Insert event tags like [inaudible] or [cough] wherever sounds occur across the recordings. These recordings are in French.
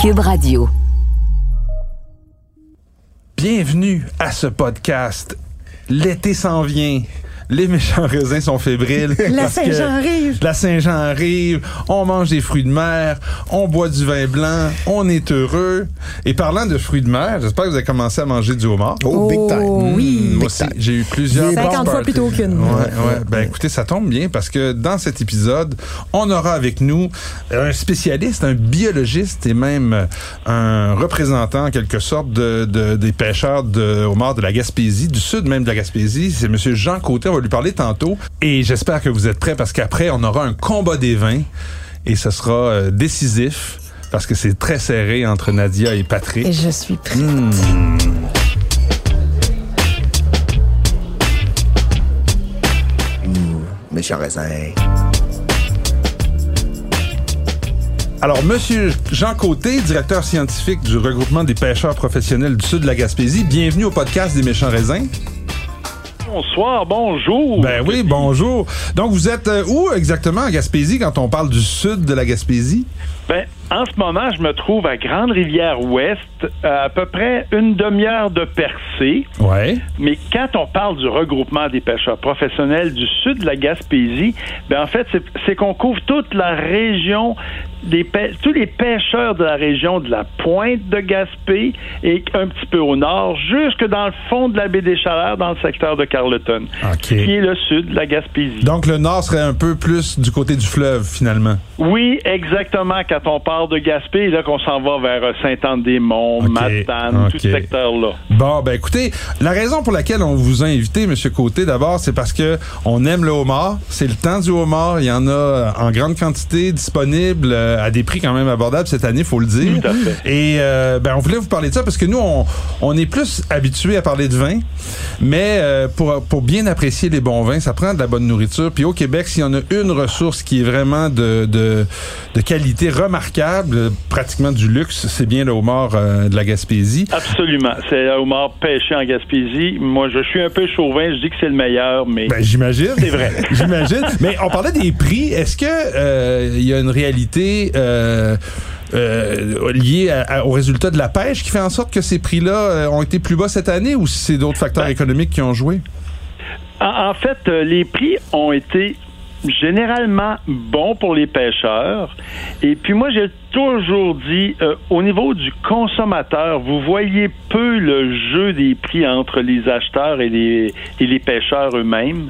Cube Radio. Bienvenue à ce podcast. L'été s'en vient. Les méchants raisins sont fébriles. La Saint-Jean arrive. La Saint-Jean arrive. On mange des fruits de mer. On boit du vin blanc. On est heureux. Et parlant de fruits de mer, j'espère que vous avez commencé à manger du homard. Oh, big time. Oh, oui. Mmh, moi aussi, j'ai eu plusieurs 50 box fois plutôt qu'une. Ouais, ouais. Ben écoutez, ça tombe bien parce que dans cet épisode, on aura avec nous un spécialiste, un biologiste et même un représentant en quelque sorte de, de- des pêcheurs de homards de la Gaspésie, du sud même de la Gaspésie. C'est Monsieur Jean Côté. On va lui parler tantôt. Et j'espère que vous êtes prêts parce qu'après, on aura un combat des vins et ce sera euh, décisif parce que c'est très serré entre Nadia et Patrick. Et je suis prête. Hmm. Méchant raisin. Alors, Monsieur Jean Côté, directeur scientifique du regroupement des pêcheurs professionnels du sud de la Gaspésie, bienvenue au podcast des méchants raisins. Bonsoir, bonjour. Ben oui, bonjour. Donc, vous êtes euh, où exactement en Gaspésie quand on parle du sud de la Gaspésie? Ben, en ce moment, je me trouve à Grande-Rivière-Ouest, à, à peu près une demi-heure de percée. Ouais. Mais quand on parle du regroupement des pêcheurs professionnels du sud de la Gaspésie, ben en fait, c'est- qu'on couvre toute la région des tous les pêcheurs de la région de la pointe de Gaspé et un petit peu au nord, jusque dans le fond de la baie des Chaleurs, dans le secteur de Carleton, OK. qui est le sud de la Gaspésie. Donc, le nord serait un peu plus du côté du fleuve, finalement. Oui, exactement. Quand on parle de Gaspé, là qu'on s'en va vers euh, Saint-Anne-des-Monts. Matane, tout ce secteur-là. Bon, ben écoutez, la raison pour laquelle on vous a invité, Monsieur Côté, d'abord, c'est parce que on aime le homard. C'est le temps du homard. Il y en a euh, en grande quantité disponible euh, à des prix quand même abordables cette année, faut le dire. Tout à fait. Et euh, ben on voulait vous parler de ça parce que nous, on, on est plus habitués à parler de vin, mais euh, pour, pour bien apprécier les bons vins, ça prend de la bonne nourriture. Puis au Québec, s'il y en a une ressource qui est vraiment de, de, de qualité remarquable, euh, pratiquement du luxe, c'est bien le homard euh, de la Gaspésie. Absolument. C'est un homard pêché en Gaspésie. Moi, je suis un peu chauvin. Je dis que c'est le meilleur, mais Ben, j'imagine. C'est vrai. [laughs] j'imagine. Mais on parlait des prix. Est-ce que euh, il y a une réalité euh, euh, liée à- à- au résultat de la pêche qui fait en sorte que ces prix-là euh, ont été plus bas cette année ou si c'est d'autres facteurs Ben, économiques qui ont joué? En, en fait, euh, les prix ont été généralement bons pour les pêcheurs. Et puis moi, j'ai toujours dit, euh, au niveau du consommateur, vous voyez peu le jeu des prix entre les acheteurs et les, et les pêcheurs eux-mêmes.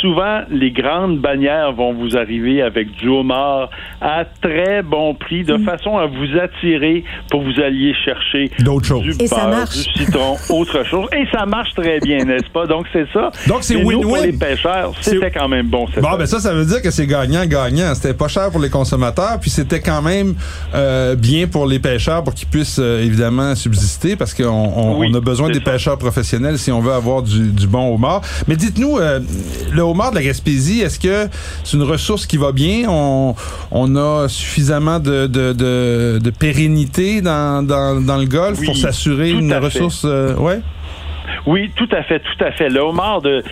Souvent, les grandes bannières vont vous arriver avec du homard à très bon prix, de façon à vous attirer pour vous alliez chercher D'autres choses. du Et ça beurre, marche. du citron, [laughs] autre chose. Et ça marche très bien, n'est-ce pas? Donc, c'est ça. Donc, c'est win-win. Pour les pêcheurs, c'était quand même bon. cette Bon, année. ben ça, ça veut dire que c'est gagnant-gagnant. C'était pas cher pour les consommateurs, puis c'était quand même euh, bien pour les pêcheurs pour qu'ils puissent euh, évidemment subsister, parce qu'on on, Oui, on a besoin des ça. pêcheurs professionnels si on veut avoir du, du bon homard. Mais dites-nous, euh, le homard de la Gaspésie, est-ce que c'est une ressource qui va bien? On, on a suffisamment de, de, de, de pérennité dans, dans, dans le golfe Oui, pour s'assurer une ressource... euh, ouais? Oui, tout à fait, tout à fait. Le homard de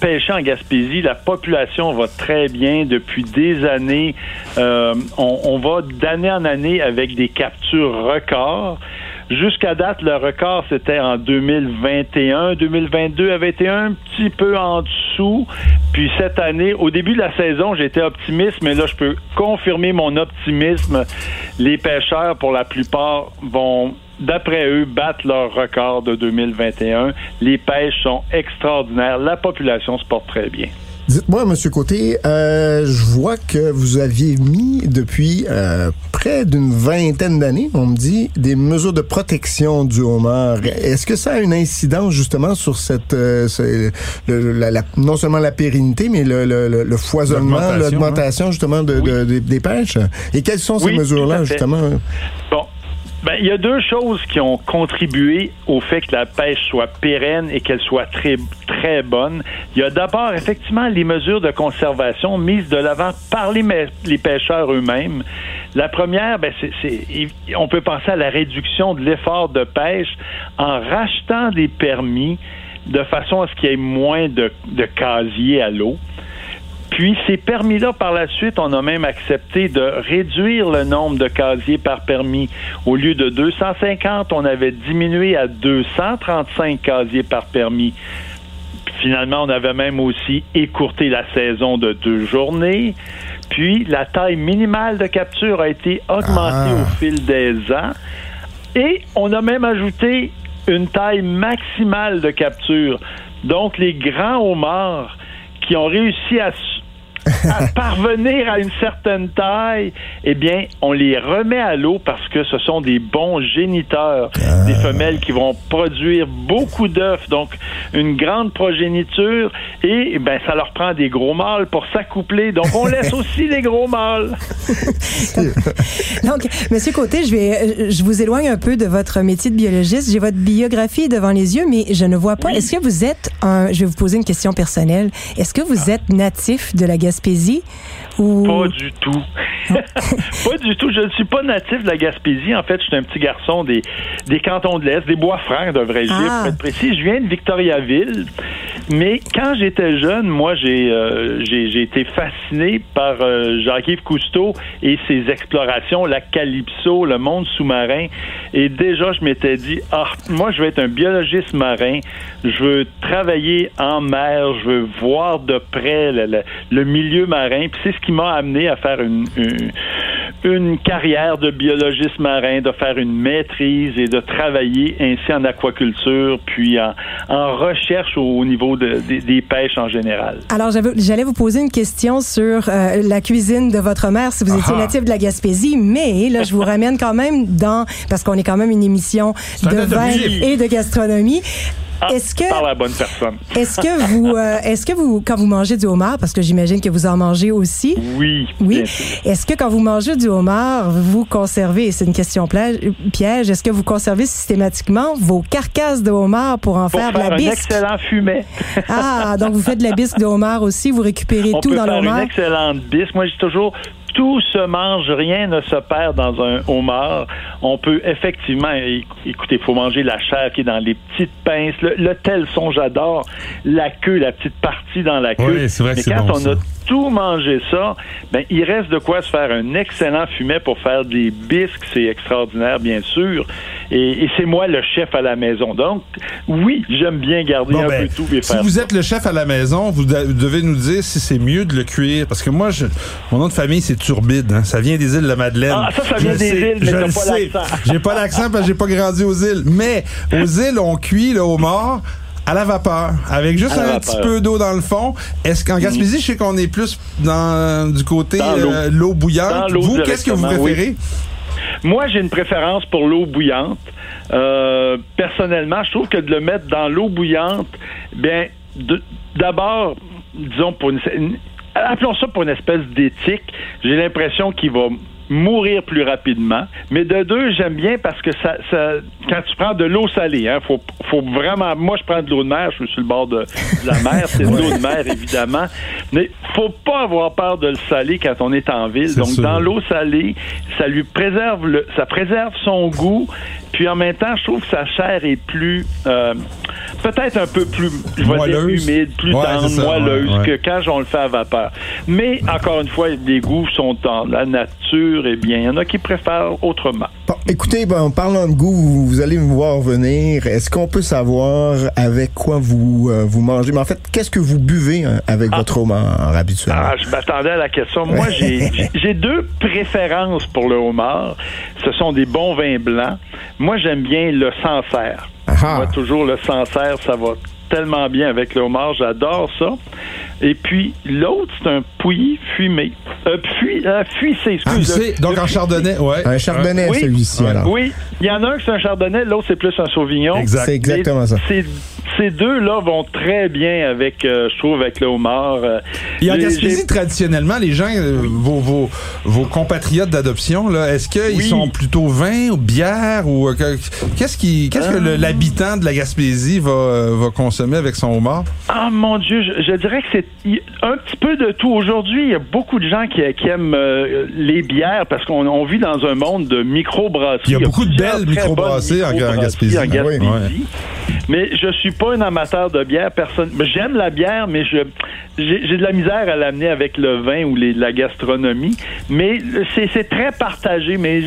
pêcher en Gaspésie, la population va très bien depuis des années. Euh, on, on va d'année en année avec des captures records. Jusqu'à date, le record, c'était en 2021. 2022 avait été un petit peu en dessous. Puis cette année, au début de la saison, j'étais optimiste, mais là, je peux confirmer mon optimisme. Les pêcheurs, pour la plupart, vont d'après eux, battre leur record de 2021. Les pêches sont extraordinaires. La population se porte très bien. Dites-moi, M. Côté, euh, je vois que vous aviez mis depuis euh, près d'une vingtaine d'années, on me dit, des mesures de protection du homard. Est-ce que ça a une incidence justement sur cette, euh, ce- le- la- la- non seulement la pérennité, mais le, le- le- le foisonnement, L'augmentation, l'augmentation justement de, de- des- des pêches? Et quelles sont ces Oui, mesures-là justement? Bon. Ben, il y a deux choses qui ont contribué au fait que la pêche soit pérenne et qu'elle soit très, très bonne. Il y a d'abord, effectivement, les mesures de conservation mises de l'avant par les, pêcheurs eux-mêmes. La première, ben, c'est, on peut penser à la réduction de l'effort de pêche en rachetant des permis de façon à ce qu'il y ait moins de casiers à l'eau. Puis ces permis-là, par la suite, on a même accepté de réduire le nombre de casiers par permis. Au lieu de 250, on avait diminué à 235 casiers par permis. Finalement, on avait même aussi écourté la saison de deux journées. Puis la taille minimale de capture a été augmentée Ah. au fil des ans. Et on a même ajouté une taille maximale de capture. Donc les grands homards qui ont réussi à, [laughs] à parvenir à une certaine taille, eh bien, on les remet à l'eau parce que ce sont des bons géniteurs, des femelles qui vont produire beaucoup d'œufs, donc une grande progéniture, et eh ben ça leur prend des gros mâles pour s'accoupler. Donc on laisse [laughs] aussi les gros mâles. [laughs] Donc, Monsieur Côté, je vais, je vous éloigne un peu de votre métier de biologiste. J'ai votre biographie devant les yeux, mais je ne vois pas. Est-ce que vous êtes un, je vais vous poser une question personnelle. Est-ce que vous êtes natif de la Gaspésie Gaspésie ou Pas du tout. [laughs] pas du tout. Je ne suis pas natif de la Gaspésie. En fait, je suis un petit garçon des, des cantons de l'Est, des Bois-Francs, devrais-je dire, Ah. pour être précis. Je viens de Victoriaville. Mais quand j'étais jeune, moi, j'ai euh, j'ai j'ai été fasciné par euh, Jacques-Yves Cousteau et ses explorations, la calypso, le monde sous-marin. Et déjà, je m'étais dit, ah, moi, je veux être un biologiste marin. Je veux travailler en mer. Je veux voir de près le, le- le milieu marin. Puis c'est ce qui m'a amené à faire une, une, une carrière de biologiste marin, de faire une maîtrise et de travailler ainsi en aquaculture, puis en, en recherche au, au niveau de- des- des pêches en général. Alors, j'allais vous poser une question sur euh, la cuisine de votre mère, si vous étiez Ah. natif de la Gaspésie, mais là, je vous ramène quand même dans, parce qu'on est quand même une émission un de vin et de gastronomie. Ah, Est-ce que, Par la bonne personne. [laughs] est-ce que vous, euh, est-ce que vous, quand vous mangez du homard, parce que j'imagine que vous en mangez aussi, Oui. oui. Est-ce que quand vous mangez du homard, vous conservez, c'est une question piège, est-ce que vous conservez systématiquement vos carcasses de homard pour en Pour faire, faire, de la un bisque? excellent fumet. [laughs] Ah, donc vous faites de la bisque de homard aussi, vous récupérez On tout peut dans le faire une excellente bisque. Moi, dis toujours, tout se mange, rien ne se perd dans un homard. On peut effectivement, éc- écoutez, il faut manger la chair qui est dans les petites pinces. Le, le telson, j'adore. La queue, la petite partie dans la queue. Oui, c'est vrai Mais quand bon, on ça. a tout mangé ça, ben, il reste de quoi se faire un excellent fumet pour faire des bisques. C'est extraordinaire, bien sûr. Et, et c'est moi le chef à la maison. Donc, oui, j'aime bien garder Bon, un ben, peu tout et si faire vous ça. êtes le chef à la maison, vous devez nous dire si c'est mieux de le cuire. Parce que moi, je, mon nom de famille, c'est Turbide. hein. Ça vient des îles de la Madeleine. Ah, ça, ça vient des sais, îles, mais je pas l'accent. J'ai pas l'accent parce que j'ai pas grandi aux îles. Mais aux îles, on cuit le homard à la vapeur, avec juste un vapeur. petit peu d'eau dans le fond. Est-ce qu'en Gaspésie, je sais qu'on est plus dans du côté euh, l'eau bouillante. Vous, qu'est-ce que vous oui. préférez? Moi, j'ai une préférence pour l'eau bouillante. Euh, personnellement, je trouve que de le mettre dans l'eau bouillante, bien, d'abord, disons, pour une- appelons ça pour une espèce d'éthique, j'ai l'impression qu'il va mourir plus rapidement. Mais de deux, j'aime bien parce que ça, ça quand tu prends de l'eau salée, hein, faut, faut vraiment. Moi, je prends de l'eau de mer, je suis sur le bord de, de la mer, c'est de l'eau de mer évidemment. Mais faut pas avoir peur de le saler quand on est en ville. Donc sûr. dans l'eau salée, ça lui préserve le, ça préserve son goût. Puis en même temps, je trouve que sa chair est plus, euh, peut-être un peu plus, je vais dire Moelleuse. humide, plus Ouais, tendre, ça, moelleuse ouais, ouais. que quand on le fait à vapeur. Mais encore une fois, les goûts sont dans la nature. Et bien, il y en a qui préfèrent autrement. Bon, écoutez, ben, en parlant de goût, vous, vous allez me voir venir. Est-ce qu'on peut savoir avec quoi vous euh, vous mangez? Mais en fait, qu'est-ce que vous buvez hein, avec votre homard habituellement? Ah, je m'attendais à la question. Moi, j'ai j'ai deux préférences pour le homard. Ce sont des bons vins blancs. Moi, j'aime bien le Sancerre. Ah. Moi, toujours le Sancerre, ça va tellement bien avec le homard. J'adore ça. Et puis, l'autre, c'est un pouilly fumé. Euh, fui, euh, fuissé, Ah, excuse. c'est- donc fu- chardonnay, ouais. Un chardonnay, Oui. celui-ci, alors. Oui, il y en a un qui c'est un chardonnay, l'autre c'est plus un sauvignon. Exact. C'est exactement ça. Ces deux-là vont très bien avec, euh, je trouve, avec le homard. euh. Et en Gaspésie, traditionnellement, les gens, euh, vos, vos, vos compatriotes d'adoption, là, est-ce qu'ils Oui. sont plutôt vin ou bière ou que- qu'est-ce qui, qu'est-ce que l'habitant de la Gaspésie va, va consommer avec son homard? Ah mon Dieu, je, je dirais que c'est un petit peu de tout. Aujourd'hui, il y a beaucoup de gens qui, qui aiment euh, les bières parce qu'on on vit dans un monde de microbrasseries. Il y a beaucoup de belles microbrasseries en- en Gaspésie. en Ah oui. Mais je suis pas un amateur de bière. Personne. J'aime la bière, mais je j'ai de la misère à l'amener avec le vin ou les, la gastronomie. Mais c'est très partagé. Mais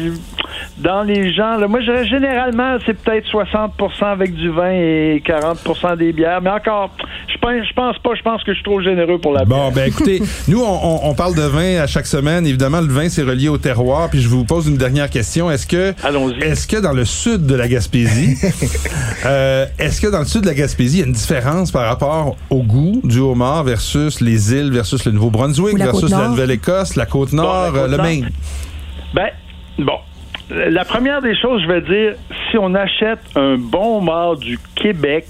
dans les gens, moi, je, généralement, c'est peut-être 60% avec du vin et 40% des bières. Mais encore, je pense, je pense pas. Je pense que je suis trop généreux pour la bière. Bon, ben écoutez, [laughs] nous, on, on, parle de vin à chaque semaine. Évidemment, le vin, c'est relié au terroir. Puis je vous pose une dernière question. Est-ce que, est-ce que dans le sud de la Gaspésie, [laughs] euh, est-ce que dans le sud de la Gaspésie, il y a une différence par rapport au goût du homard versus les îles, versus le Nouveau-Brunswick, versus la Nouvelle-Écosse, la Côte-Nord, le Maine? Ben, bon. La première des choses, je vais dire, si on achète un bon homard du Québec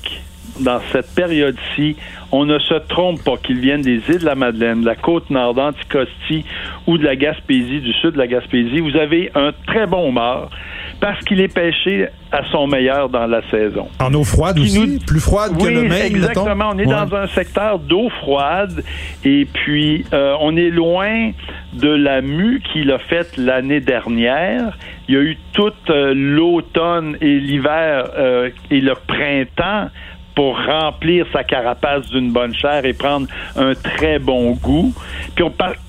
dans cette période-ci, on ne se trompe pas qu'ils viennent des îles de la Madeleine, de la côte nord d'Anticosti ou de la Gaspésie, du sud de la Gaspésie. Vous avez un très bon homard parce qu'il est pêché à son meilleur dans la saison. En eau froide aussi? Plus froide que le Maine, exactement. On est dans un secteur d'eau froide et puis euh, on est loin de la mue qu'il a faite l'année dernière. Il y a eu toute euh, l'automne et l'hiver euh, et le printemps pour remplir sa carapace d'une bonne chair et prendre un très bon goût. Puis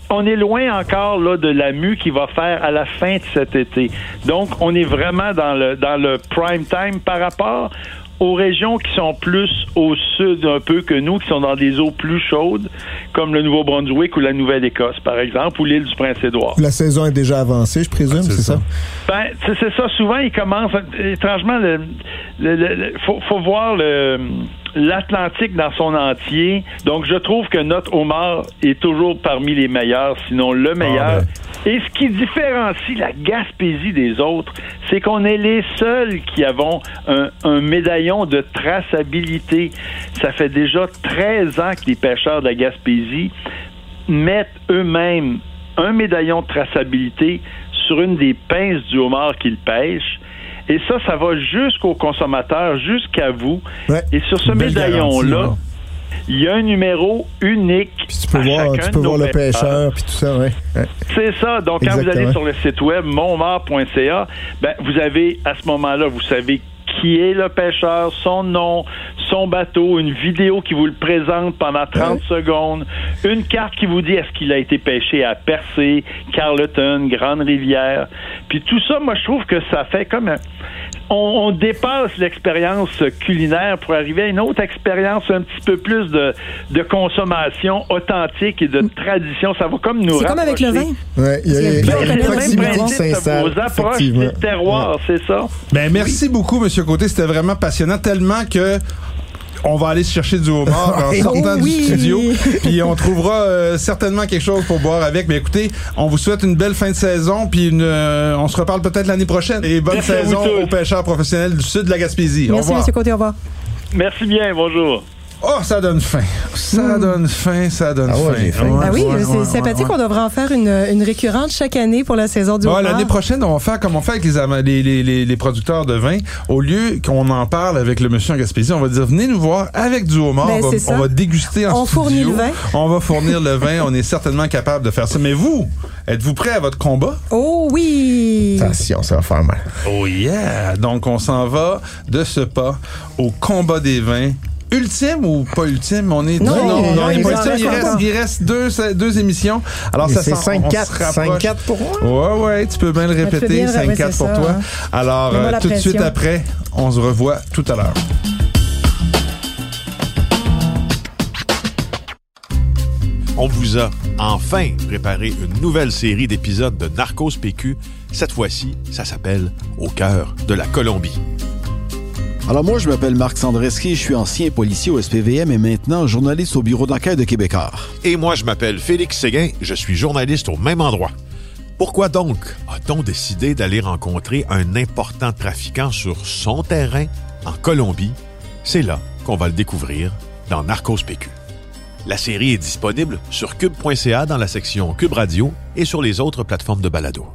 on, est loin encore là de la mue qui va faire à la fin de cet été. Donc on est vraiment dans le dans le prime time par rapport aux régions qui sont plus au sud un peu que nous, qui sont dans des eaux plus chaudes, comme le Nouveau-Brunswick ou la Nouvelle-Écosse, par exemple, ou l'île du Prince-Édouard. La saison est déjà avancée, je présume, c'est ça? Ben, c'est ça. Souvent, il commence. Étrangement, il faut voir le l'Atlantique dans son entier. Donc, je trouve que notre homard est toujours parmi les meilleurs, sinon le meilleur. Ah, ben. Et ce qui différencie la Gaspésie des autres, c'est qu'on est les seuls qui avons un, un, médaillon de traçabilité. Ça fait déjà 13 ans que les pêcheurs de la Gaspésie mettent eux-mêmes un médaillon de traçabilité sur une des pinces du homard qu'ils pêchent. Et ça, ça va jusqu'au consommateur, jusqu'à vous. Et sur ce médaillon-là, il y a un numéro unique. Puis tu peux voir, tu peux voir le pêcheur, puis tout ça, ouais. C'est ça. Donc, quand vous allez sur le site web monmar.ca, ben, vous avez, à ce moment-là, vous savez qui est le pêcheur, son nom, son bateau, une vidéo qui vous le présente pendant 30 secondes, une carte qui vous dit est-ce qu'il a été pêché à Percé, Carleton, Grande Rivière. Puis tout ça, moi, je trouve que ça fait comme un, on, dépasse l'expérience culinaire pour arriver à une autre expérience un petit peu plus de, de consommation authentique et de tradition. Ça va comme nous C'est comme avec le vin. Ouais, il y a, une proximité vos approches des terroirs, c'est ça? Ben, merci beaucoup, Monsieur Côté. C'était vraiment passionnant, tellement que on va aller chercher du homard [laughs] en sortant du studio. Puis on trouvera euh, certainement quelque chose pour boire avec. Mais écoutez, on vous souhaite une belle fin de saison. Puis une, euh, on se reparle peut-être l'année prochaine. Et bonne saison aux pêcheurs professionnels du sud de la Gaspésie. Merci, M. Côté. Au revoir. Merci bien. Bonjour. Oh, ça donne faim. Ça hmm. donne faim, ça donne ah faim. ah oui, c'est sympathique. On devrait en faire une, une, récurrente chaque année pour la saison du ouais, L'année prochaine, on va faire comme on fait avec les, les, les, les producteurs de vin. Au lieu qu'on en parle avec le monsieur en Gaspésie, on va dire venez nous voir avec du homard. Ben, on, va, déguster en on Fournit le vin. On va fournir le vin. On est certainement capable de faire ça. Mais vous, êtes-vous prêt à votre combat? Oh oui! Attention, ça va faire mal. Oh yeah! Donc, on s'en va de ce pas au combat des vins ultime ou pas ultime? On est non, non, non, il, reste, il, reste, deux, deux émissions. Alors, ça c'est 5-4. 5-4 pour moi? Ouais, ouais, tu peux bien le répéter. 5-4 pour toi. Hein. Alors, euh, tout de suite après, on se revoit tout à l'heure. On vous a enfin préparé une nouvelle série d'épisodes de Narcos PQ. Cette fois-ci, ça s'appelle Au cœur de la Colombie. Alors moi, je m'appelle Marc Sandreski, je suis ancien policier au SPVM et maintenant journaliste au bureau d'enquête de Québécois. Et moi, je m'appelle Félix Séguin, je suis journaliste au même endroit. Pourquoi donc a-t-on décidé d'aller rencontrer un important trafiquant sur son terrain en Colombie? C'est là qu'on va le découvrir dans Narcos PQ. La série est disponible sur cube.ca dans la section Cube Radio et sur les autres plateformes de balado.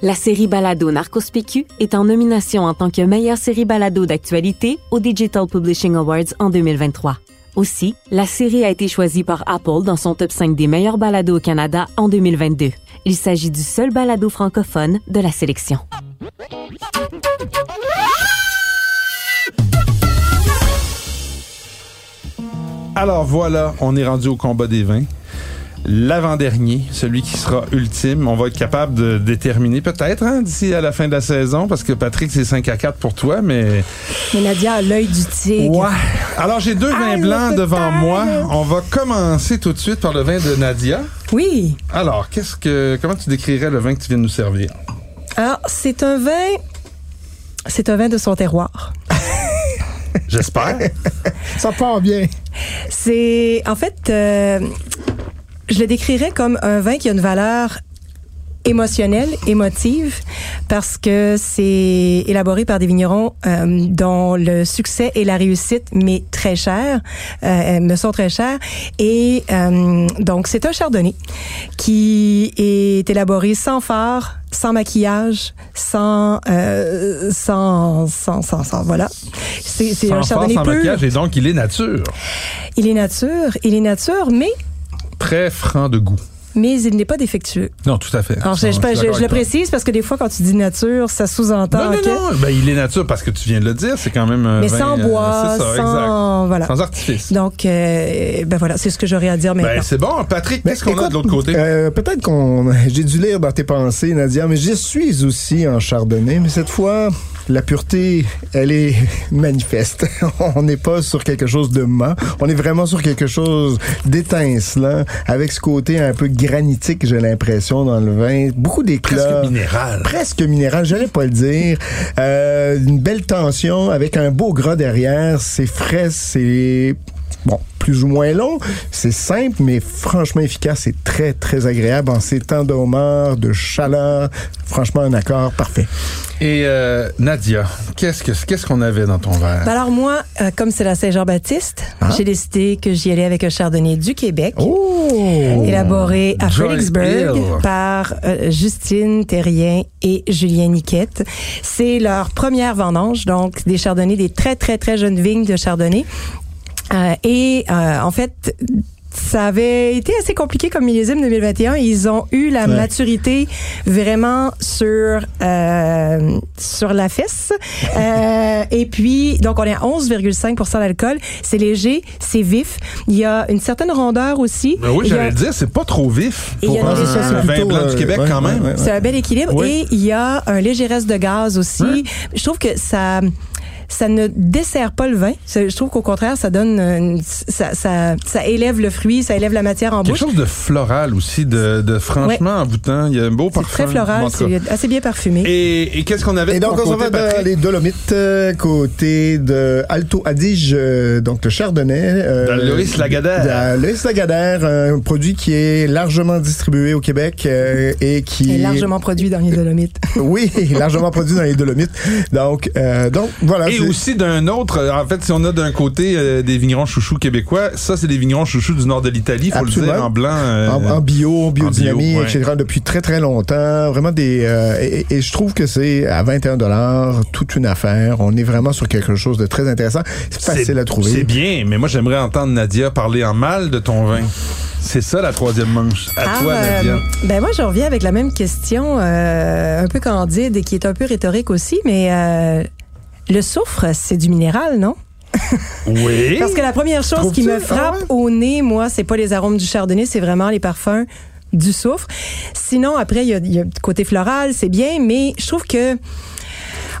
La série balado Narcos PQ est en nomination en tant que meilleure série balado d'actualité au Digital Publishing Awards en 2023. Aussi, la série a été choisie par Apple dans son top 5 des meilleurs balados au Canada en 2022. Il s'agit du seul balado francophone de la sélection. Alors voilà, on est rendu au combat des vins. L'avant-dernier, celui qui sera ultime, on va être capable de déterminer peut-être hein, d'ici à la fin de la saison, parce que Patrick, c'est 5 à 4 pour toi, mais... Mais Nadia a l'œil du tigre. Ouais. Alors j'ai deux vins blancs devant moi. On va commencer tout de suite par le vin de Nadia. Oui. Alors, qu'est-ce que, comment tu décrirais le vin que tu viens de nous servir? Alors, c'est un vin. C'est un vin de son terroir. [laughs] J'espère. Ça part bien. C'est. En fait, euh, je le décrirais comme un vin qui a une valeur émotionnelle, émotive, parce que c'est élaboré par des vignerons euh, dont le succès et la réussite mais très cher, euh, me sont très chers. Et euh, donc, c'est un chardonnay qui est élaboré sans phare, sans maquillage, sans, euh, sans, sans, sans, sans- voilà. C'est un chardonnay sans pur. maquillage, et donc il est nature. Il est nature, il est nature, mais Très franc de goût. Mais il n'est pas défectueux. Non, tout à fait. Alors, je, Non, je- suis je- d'accord je le précise parce que des fois, quand tu dis nature, ça sous-entend Non, non, non. Ben, il est nature parce que tu viens de le dire. C'est quand même un Mais sans euh, bois, ça, sans... Voilà. Sans artifice. Donc, euh, ben voilà, c'est ce que j'aurais à dire maintenant. Ben, c'est bon. Patrick, Ben, qu'est-ce qu'on a de l'autre côté? euh, Peut-être qu'on. [laughs] J'ai dû lire dans tes pensées, Nadia, mais je suis aussi en chardonnay, mais cette fois, la pureté, elle est [laughs] manifeste. [laughs] on n'est pas sur quelque chose de mat. On est vraiment sur quelque chose d'étincelant, avec ce côté un peu granitique, j'ai l'impression, dans le vin. Beaucoup d'éclat. Presque minéral. Presque minéral, j'allais pas le dire. Euh, une belle tension avec un beau gras derrière. C'est frais, c'est bon, plus ou moins long. C'est simple, mais franchement efficace. C'est très, très agréable en ces temps d'homard, de chaleur. Franchement, un accord parfait. Et euh, Nadia, qu'est-ce que qu'est-ce qu'on avait dans ton verre? Ben alors moi, euh, comme c'est la Saint-Jean-Baptiste, Ah. j'ai décidé que j'y allais avec un chardonnay du Québec. Oh! élaboré à Joy Fredericksburg Hill. par euh, Justine Terrien et Julien Niquette. C'est leur première vendange, donc des chardonnays, des très, très, très jeunes vignes de chardonnay. Euh, et euh, en fait, ça avait été assez compliqué comme millésime 2021. Ils ont eu la Ouais. maturité vraiment sur euh, sur la fesse. [laughs] Euh, et puis, donc, on est à 11,5% d'alcool. C'est léger, c'est vif. Il y a une certaine rondeur aussi. Ben oui, y a- j'allais le dire, c'est pas trop vif Et il y pour a un, un vin blanc euh, du Québec ouais, quand même. ouais, c'est un bel équilibre. Et il y a un léger reste de gaz aussi. Je trouve que ça ça ne dessert pas le vin. Ça- Je trouve qu'au contraire, ça donne une- ça, ça, ça élève le fruit, ça élève la matière en Quelque bouche. chose de floral aussi, de, de franchement envoûtant. Il y a un beau C'est parfum. très floral, c'est assez bien parfumé. Et, et qu'est-ce qu'on avait Et donc, on va dans les Dolomites, euh, côté de Alto Adige, euh, donc le Chardonnay. euh, Loïs Lagardère. Loïs Lagardère, un produit qui est largement distribué au Québec euh, et qui Et largement produit dans les Dolomites. Oui, [laughs] largement produit dans les Dolomites. Donc, euh, donc voilà. Et c'est- aussi d'un autre, en fait, si on a d'un côté euh, des vignerons chouchous québécois, ça, c'est des vignerons chouchous du nord de l'Italie, faut le dire, en blanc. euh, En, en bio, en biodynamie, bio, ouais. etc. depuis très très longtemps. Vraiment des euh, et, et je trouve que c'est à 21 dollars toute une affaire. On est vraiment sur quelque chose de très intéressant. C'est facile à C'est trouver. bien, mais moi, j'aimerais entendre Nadia parler en mal de ton vin. C'est ça, la troisième manche. À Ah, toi, euh, Nadia. ben moi, je reviens avec la même question, euh, un peu candide et qui est un peu rhétorique aussi, mais euh, le soufre, c'est du minéral, non? Oui. [laughs] Parce que la première chose qui me Ah frappe ouais? au nez, moi, c'est pas les arômes du chardonnay, c'est vraiment les parfums du soufre. Sinon, après, il y a, il y a le côté floral, c'est bien, mais je trouve que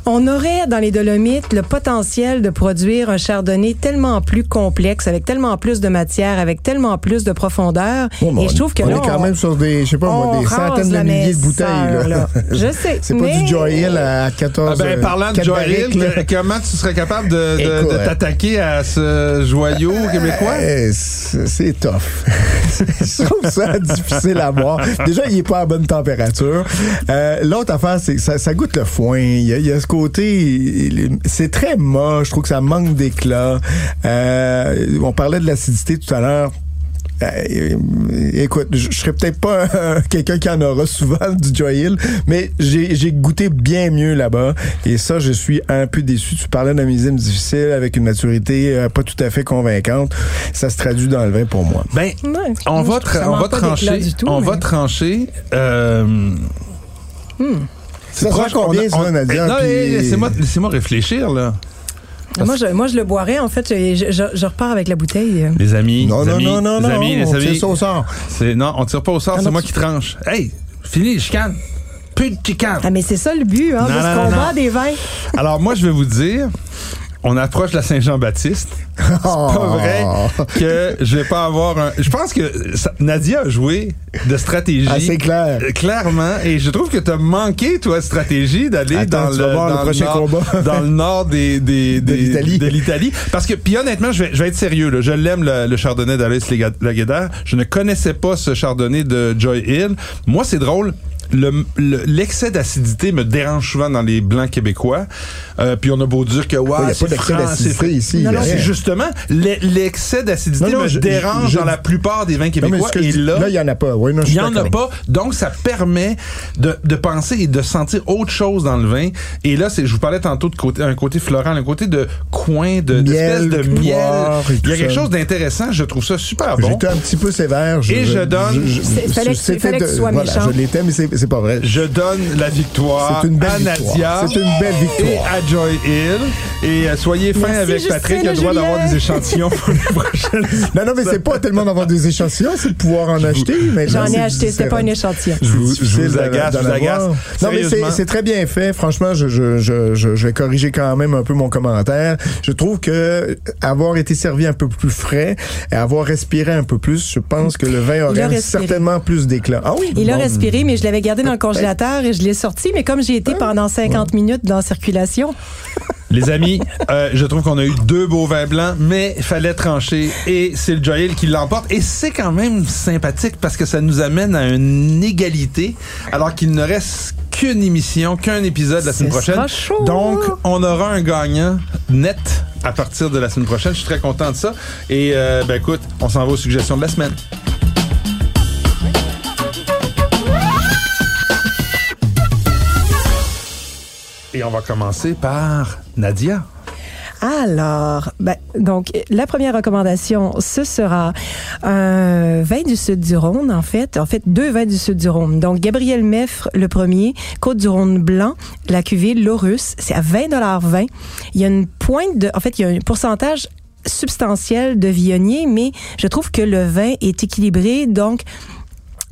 on aurait dans les Dolomites le potentiel de produire un chardonnay tellement plus complexe, avec tellement plus de matière, avec tellement plus de profondeur. Bon, bon, et je trouve que on là, est quand même sur des, je sais pas moi, des centaines de milliers de bouteilles. Là. là. Je sais, [laughs] C'est pas du Joy Hill à Ah 14 ben, euh, parlant de Joy Hill, comment tu serais capable de, de- Écoute. de t'attaquer à ce joyau québécois? Eh, c'est c'est tough. [laughs] Je trouve ça difficile à boire. Déjà, il est pas à bonne température. Euh, L'autre affaire, c'est que ça, ça goûte le foin. Il y a, il y a ce côté, il- c'est très moche. Je trouve que ça manque d'éclat. Euh, on parlait de l'acidité tout à l'heure. Euh, écoute, je je serais peut-être pas [laughs] euh, quelqu'un qui en aura souvent du Joy Hill, mais j'ai goûté bien mieux là-bas. Et ça, je suis un peu déçu. Tu parlais d'un millésime difficile avec une maturité euh, pas tout à fait convaincante. Ça se traduit dans le vin pour moi. Ben, Ouais. on va, tra- on trancher. tout, on mais- va trancher. Euh, Ça proche, sera combien, on a- ça, Nadia? Non, Puis- laissez-moi, laissez-moi réfléchir, là. Moi je, moi, je le boirais, en fait. Je, je- je repars avec la bouteille. Les amis, Non, les non, amis, non, non, les non, amis, les on tire amis. ça au sort. C'est non, on tire pas au sort, Ah c'est moi tu- qui tranche. Hey, fini les chicanes. Plus de chicanes. Ah, mais c'est ça le but, hein, Non, de non, ce non, combat non. des vins. Alors moi, je vais vous dire, on approche la Saint-Jean-Baptiste. [laughs] C'est Oh. pas vrai que je vais pas avoir un. Je pense que ça- Nadia a joué de stratégie. Ah, c'est clair. Clairement, et je trouve que tu as manqué, toi, de stratégie d'aller dans, le, prochain nord, combat. dans le nord des, des, De des- l'Italie. de l'Italie. Parce que, puis honnêtement, je vais, je vais être sérieux. Là. Je l'aime, le, le chardonnay d'Alice Lagueda. Je ne connaissais pas ce chardonnay de Joy Hill. Moi, c'est drôle. Le- le- L'excès d'acidité me dérange souvent dans les blancs québécois. Euh, puis on a beau dire que ouais, Il n'y a c'est pas d'excès franc, c'est- ici. Non, non, y c'est justement l'e- l'excès d'acidité Non, non, me je- dérange je- dans la plupart des vins Non, mais québécois. et dis- là, il n'y en a pas. Oui, non, je il n'y en a pas. Donc, ça permet de, de penser et de sentir autre chose dans le vin. Et là, c'est, je vous parlais tantôt de côté, un côté floral, un côté de coin, de, d'espèce Miel, de miel. Il y a quelque ça. chose d'intéressant. Je trouve ça super bon. J'étais un petit peu sévère. Et je donne- C'est- fallait que tu- sois méchant. Je l'étais, mais c'est c'est pas vrai. Je donne la victoire une belle à victoire. Nadia. C'est une belle Et victoire. à Joy Hill. Et euh, soyez fin Merci, avec Patrick. Il a le droit d'avoir des échantillons pour les prochaines. [laughs] Non, non, mais c'est pas tellement d'avoir des échantillons, c'est de pouvoir en acheter. mais J'en ai acheté, c'était pas un échantillon. Je vous, je vous agace, je vous agace. Non, mais c'est- très bien fait. Franchement, je, je, je, je, je vais corriger quand même un peu mon commentaire. Je trouve que avoir été servi un peu plus frais et avoir respiré un peu plus, je pense que le vin aurait certainement plus d'éclat. Ah oui? Il a bon. respiré, mais je l'avais gardé dans le congélateur et je l'ai sorti. Mais comme j'ai été pendant 50 minutes dans la circulation, Les amis, euh, je trouve qu'on a eu deux beaux vins blancs, mais il fallait trancher et c'est le Joyel qui l'emporte. Et c'est quand même sympathique parce que ça nous amène à une égalité alors qu'il ne reste qu'une émission, qu'un épisode la semaine prochaine. chaud. Donc, on aura un gagnant net à partir de la semaine prochaine. Je suis très content de ça. Et euh, ben écoute, on s'en va aux suggestions de la semaine. Et on va commencer par Nadia. Alors, ben, donc, la première recommandation, ce sera un vin du sud du Rhône, en fait. En fait, deux vins du sud du Rhône. Donc, Gabriel Meffre, le premier, Côte du Rhône blanc, la cuvée Laurus. C'est à 20 20. Il y a une pointe de, en fait, il y a un pourcentage substantiel de viognier, mais je trouve que le vin est équilibré, donc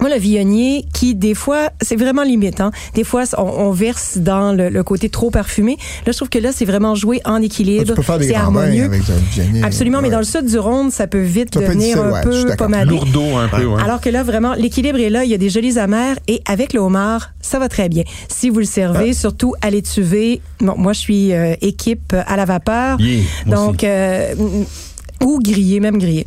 moi, le viognier, qui des fois, c'est vraiment limite. Hein? Des fois, on, on verse dans le, le côté trop parfumé. Là, je trouve que là, c'est vraiment joué en équilibre. Ah, Tu peux faire des c'est harmonieux. avec un Viognier. Absolument, mais dans le sud du Rhône, ça peut vite Ça devenir un peu pommadé. Lourdeau un peu, ouais. Alors que là, vraiment, l'équilibre est là. Il y a des jolis amers et avec le homard, ça va très bien. Si vous le Ah. servez, surtout à l'étuvée. Bon, moi, je suis euh, équipe à la vapeur. Yeah, donc, euh, ou grillé, même grillé.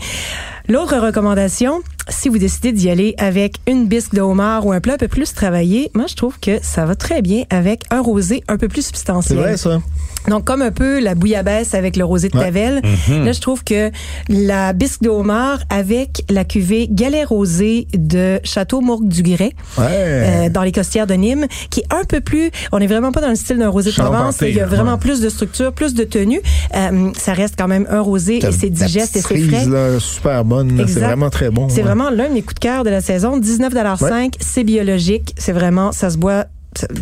L'autre recommandation, si vous décidez d'y aller avec une bisque de homard ou un plat un peu plus travaillé, moi, je trouve que ça va très bien avec un rosé un peu plus C'est substantiel. vrai, ça. Donc, comme un peu la bouillabaisse avec le rosé de Ouais. Tavel, Mhm. là, je trouve que la bisque de homard avec la cuvée Galet rosé de Château Mourgue du Grès, Ouais. euh, dans les costières de Nîmes, qui est un peu plus, on est vraiment pas dans le style d'un rosé de Provence, il y a vraiment ouais. plus de structure, plus de tenue. Euh, ça reste quand même un rosé et c'est digeste et c'est frais. là, super bonne. là, C'est vraiment très bon. C'est ouais. Vraiment l'un de mes coups de cœur de la saison. 19,5 c'est biologique, c'est vraiment, ça se boit,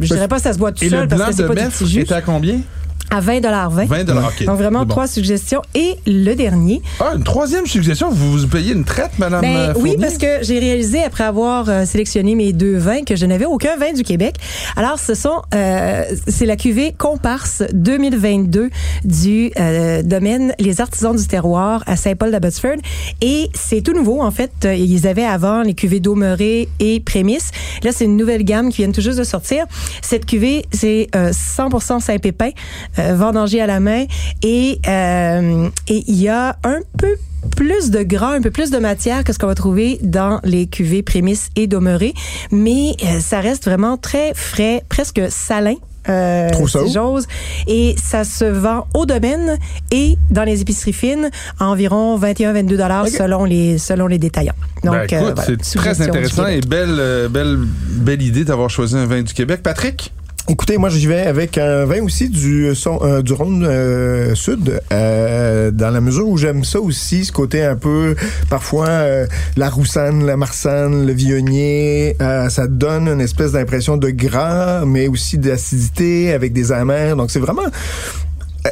je dirais pas que ça se boit tout Et le seul parce que c'est de pas du petit jus. est à combien? À 20 20 20 dollars. OK. Donc vraiment bon. trois suggestions. Et le dernier, Ah, une troisième suggestion. Vous vous payez une traite, Madame Ben, euh, oui, parce que j'ai réalisé après avoir euh, sélectionné mes deux vins que je n'avais aucun vin du Québec. Alors, ce sont, euh, c'est la cuvée Comparse 2022 du euh, domaine Les Artisans du Terroir à Saint-Paul-d'Abbotsford. Et c'est tout nouveau, en fait. Ils avaient avant les cuvées Daumeré et Prémisse. Là, c'est une nouvelle gamme qui vient tout juste de sortir. Cette cuvée, c'est euh, 100% Saint-Pépin, euh, vendangé à la main. Et euh, et il y a un peu plus de gras, un peu plus de matière que ce qu'on va trouver dans les cuvées prémices et demeurées, mais euh, ça reste vraiment très frais, presque salin. Euh, choses. Et ça se vend au domaine et dans les épiceries fines à environ 21-22 dollars selon les selon les détaillants. Donc, Ben, écoute, euh, voilà, c'est très intéressant et belle, belle, belle idée d'avoir choisi un vin du Québec. Patrick? Écoutez, moi, j'y vais avec un vin aussi du, son, euh, du Rhône euh, Sud, euh, dans la mesure où j'aime ça aussi, ce côté un peu, parfois, euh, la roussanne, la marsanne, le viognier, euh, ça donne une espèce d'impression de gras, mais aussi d'acidité avec des amers. Donc, c'est vraiment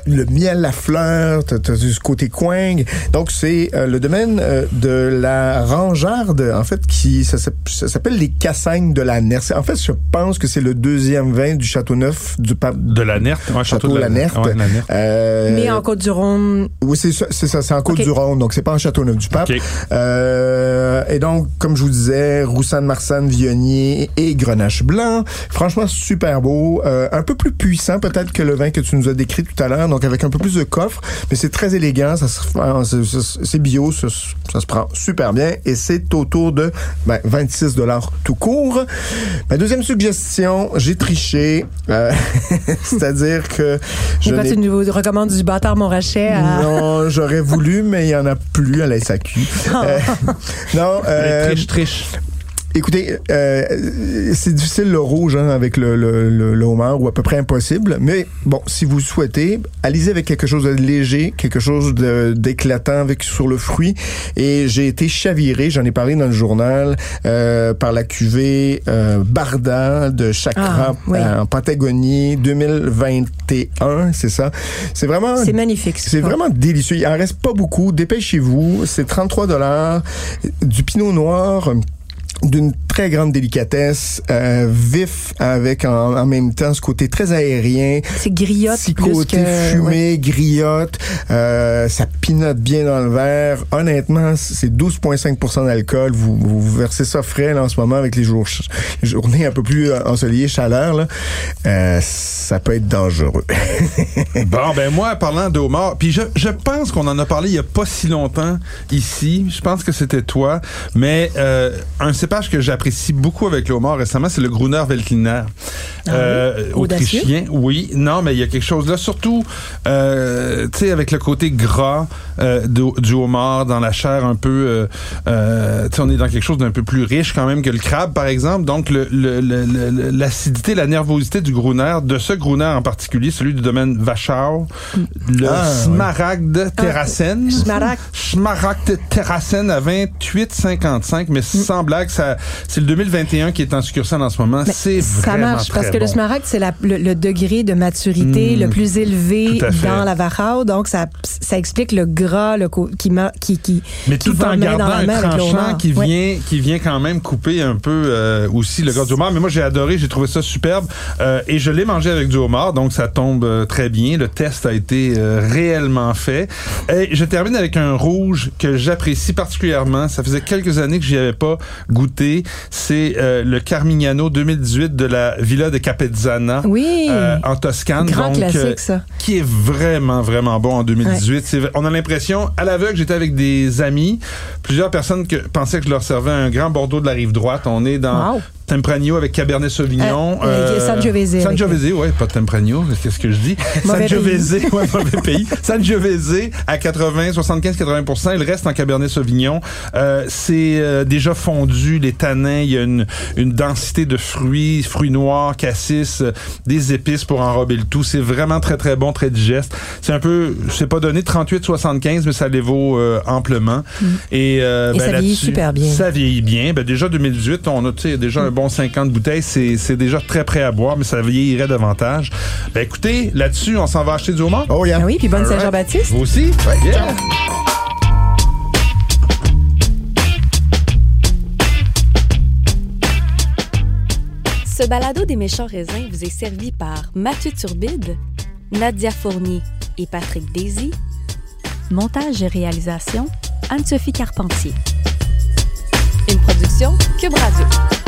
le miel, la fleur, t'as as du côté coing. Donc, c'est euh, le domaine euh, de la rangearde, en fait, qui ça, s'appelle les Cassagnes de la Nerte. En fait, je pense que c'est le deuxième vin du Châteauneuf du pape. De la Nerte, ouais, Château, de la, Nerte. Euh, Mais en Côte-du-Rhône. Oui, c'est ça, c'est ça, c'est en Côte-du-Rhône, donc c'est pas en Châteauneuf du pape. et donc, comme je vous disais, Roussanne, Marsanne, Vionnier et Grenache Blanc. Franchement, super beau. un peu plus puissant peut-être que le vin que tu nous as décrit tout à l'heure, donc avec un peu plus de coffre, mais c'est très élégant, ça c'est bio, ça, se prend super bien et c'est autour de ben, 26 dollars tout court. Ma deuxième suggestion, j'ai triché, euh, [laughs] c'est-à-dire que je et tu nous recommandes du bâtard Montrachet à... Non, j'aurais voulu, mais il y en a plus à la SAQ. [laughs] Euh, non, euh, triche, triche. Écoutez, euh, c'est difficile le rouge hein, avec le, le, le, homard ou à peu près impossible. Mais bon, si vous souhaitez, allez-y avec quelque chose de léger, quelque chose d'éclatant avec sur le fruit. Et j'ai été chaviré, j'en ai parlé dans le journal, euh, par la cuvée euh, Barda de Chakra ah, en Patagonie 2021, c'est ça. C'est vraiment... C'est magnifique. C'est vraiment délicieux. Il en reste pas beaucoup. Dépêchez-vous. C'est 33 dollars. Du pinot noir d'une très grande délicatesse, euh, vif avec en, même temps ce côté très aérien. C'est griotte Petit côté fumé, griotte, euh, ça pinote bien dans le verre. Honnêtement, c'est 12,5 d'alcool. Vous, vous versez ça frais là, en ce moment avec les jours, journées un peu plus ensoleillées, chaleur. Là. Euh, ça peut être dangereux. [laughs] bon, ben moi, parlant d'Omar, puis je, je pense qu'on en a parlé il y a pas si longtemps ici. Je pense que c'était toi, mais euh, un cépage que j'apprécie beaucoup avec le homard récemment, c'est le Gruner Veltliner. Ah euh, autrichien. Oui, non, mais il y a quelque chose là, surtout, euh, tu sais, avec le côté gras euh, du, homard dans la chair un peu, euh, tu sais, on est dans quelque chose d'un peu plus riche quand même que le crabe, par exemple. Donc, l'acidité, le, la nervosité du Gruner, de ce Gruner en particulier, celui du domaine Vachau, le ah, Smaragd ah, Terracène. Smaragd. Smaragd Terracène à 28,55, mais sans blague, c'est le 2021 qui est en succursale en ce moment. C'est Ça marche parce que le smaragd, c'est le, degré de maturité hmm. le plus élevé dans la varao. Donc, ça, ça explique le gras le, qui, qui, qui, Mais tout en gardant un tranchant qui vient, qui vient quand même couper un peu euh, aussi le gras du homard. Mais moi, j'ai adoré, j'ai trouvé ça superbe. Euh, et je l'ai mangé avec du homard, donc ça tombe euh, très bien. Le test a été réellement fait. Et je termine avec un rouge que j'apprécie particulièrement. Ça faisait quelques années que j'y avais pas goûter. C'est euh, le Carmignano 2018 de la Villa de Capezzana oui. Euh, en Toscane. Grand donc, classique, euh, ça. Qui est vraiment, vraiment bon en 2018. On a l'impression, à l'aveugle, j'étais avec des amis, plusieurs personnes que pensaient que je leur servais un grand Bordeaux de la rive droite. On est dans Tempranillo avec Cabernet Sauvignon. Euh, euh, Sangiovese. Sangiovese, oui, pas Tempranillo, qu'est-ce que je dis? [laughs] Sangiovese, [laughs] ouais, mauvais pays. Sangiovese à 80, 75, 80 Il reste en Cabernet Sauvignon. Euh, c'est euh, déjà fondu, les tanins, il y a une, une densité de fruits, fruits noirs, cassis, euh, des épices pour enrober le tout. C'est vraiment très, très bon, très digeste. C'est un peu, c'est pas donné 38, 75, mais ça les vaut amplement. Mm. Et, Et ben, ça vieillit super bien. Ça vieillit bien. Ben, déjà 2018, on a déjà un bon 50 bouteilles, c'est déjà très prêt à boire, mais ça vieillirait davantage. Ben écoutez, là-dessus, on s'en va acheter du homard? Oh yeah. Ah oui, puis bonne Saint-Jean-Baptiste. Vous aussi? Ce balado des méchants raisins vous est servi par Mathieu Turbide, Nadia Fournier et Patrick Daisy. Montage et réalisation, Anne-Sophie Carpentier. Une production Cube Radio.